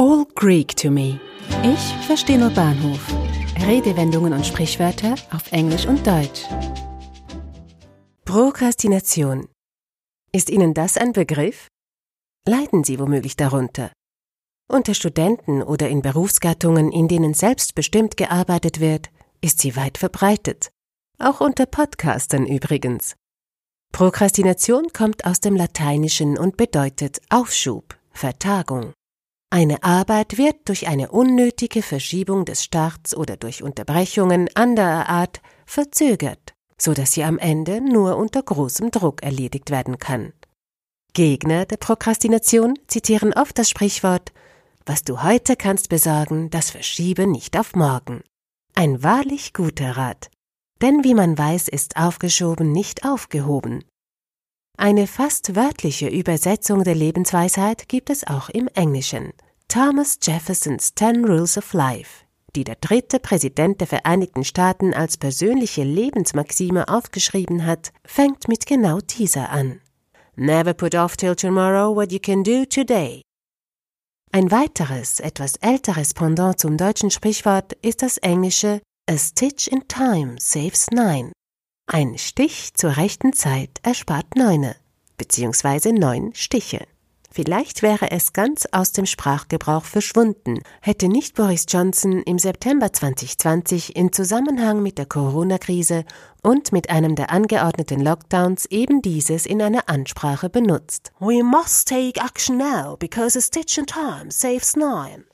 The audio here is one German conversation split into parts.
All Greek to me. Ich verstehe nur Bahnhof. Redewendungen und Sprichwörter auf Englisch und Deutsch. Prokrastination. Ist Ihnen das ein Begriff? Leiden Sie womöglich darunter? Unter Studenten oder in Berufsgattungen, in denen selbstbestimmt gearbeitet wird, ist sie weit verbreitet. Auch unter Podcastern übrigens. Prokrastination kommt aus dem Lateinischen und bedeutet Aufschub, Vertagung. Eine Arbeit wird durch eine unnötige Verschiebung des Starts oder durch Unterbrechungen anderer Art verzögert, so dass sie am Ende nur unter großem Druck erledigt werden kann. Gegner der Prokrastination zitieren oft das Sprichwort Was du heute kannst besorgen, das verschiebe nicht auf morgen. Ein wahrlich guter Rat. Denn wie man weiß, ist aufgeschoben nicht aufgehoben. Eine fast wörtliche Übersetzung der Lebensweisheit gibt es auch im Englischen. Thomas Jeffersons Ten Rules of Life, die der dritte Präsident der Vereinigten Staaten als persönliche Lebensmaxime aufgeschrieben hat, fängt mit genau dieser an. Never put off till tomorrow what you can do today. Ein weiteres, etwas älteres Pendant zum deutschen Sprichwort ist das englische A stitch in time saves nine. Ein Stich zur rechten Zeit erspart Neune, beziehungsweise neun Stiche. Vielleicht wäre es ganz aus dem Sprachgebrauch verschwunden, hätte nicht Boris Johnson im September 2020 in Zusammenhang mit der Corona-Krise und mit einem der angeordneten Lockdowns eben dieses in einer Ansprache benutzt. We must take action now because a stitch in time saves nine.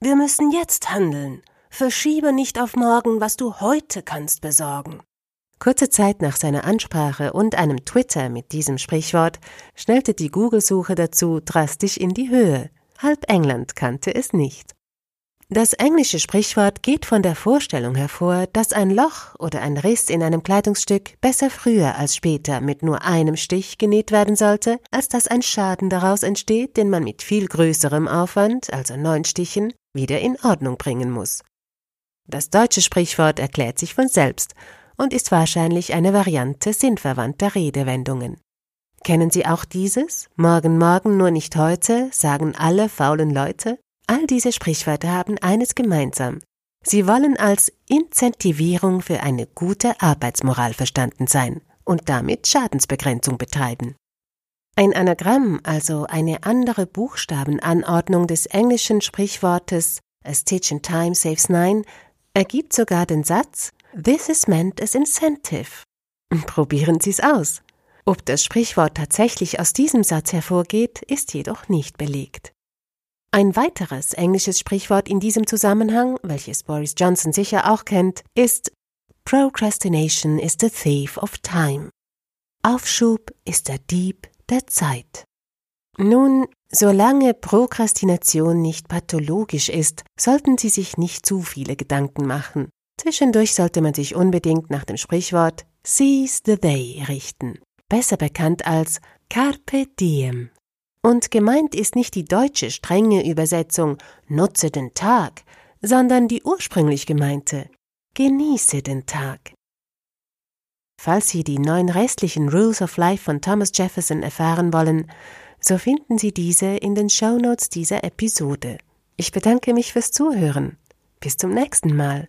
Wir müssen jetzt handeln. Verschiebe nicht auf morgen, was du heute kannst besorgen. Kurze Zeit nach seiner Ansprache und einem Twitter mit diesem Sprichwort schnellte die Google-Suche dazu drastisch in die Höhe. Halb England kannte es nicht. Das englische Sprichwort geht von der Vorstellung hervor, dass ein Loch oder ein Riss in einem Kleidungsstück besser früher als später mit nur einem Stich genäht werden sollte, als dass ein Schaden daraus entsteht, den man mit viel größerem Aufwand, also neun Stichen, wieder in Ordnung bringen muss. Das deutsche Sprichwort erklärt sich von selbst und ist wahrscheinlich eine Variante sinnverwandter Redewendungen. Kennen Sie auch dieses? Morgen, morgen, nur nicht heute, sagen alle faulen Leute? All diese Sprichwörter haben eines gemeinsam. Sie wollen als Incentivierung für eine gute Arbeitsmoral verstanden sein und damit Schadensbegrenzung betreiben. Ein Anagramm, also eine andere Buchstabenanordnung des englischen Sprichwortes A stitch in time saves nine, ergibt sogar den Satz This is meant as incentive. Probieren Sie es aus. Ob das Sprichwort tatsächlich aus diesem Satz hervorgeht, ist jedoch nicht belegt. Ein weiteres englisches Sprichwort in diesem Zusammenhang, welches Boris Johnson sicher auch kennt, ist Procrastination is the thief of time. Aufschub ist der Dieb der Zeit. Nun, solange Prokrastination nicht pathologisch ist, sollten Sie sich nicht zu viele Gedanken machen. Zwischendurch sollte man sich unbedingt nach dem Sprichwort Seize the Day richten, besser bekannt als Carpe Diem. Und gemeint ist nicht die deutsche strenge Übersetzung Nutze den Tag, sondern die ursprünglich gemeinte Genieße den Tag. Falls Sie die neun restlichen Rules of Life von Thomas Jefferson erfahren wollen, so finden Sie diese in den Show Notes dieser Episode. Ich bedanke mich fürs Zuhören. Bis zum nächsten Mal.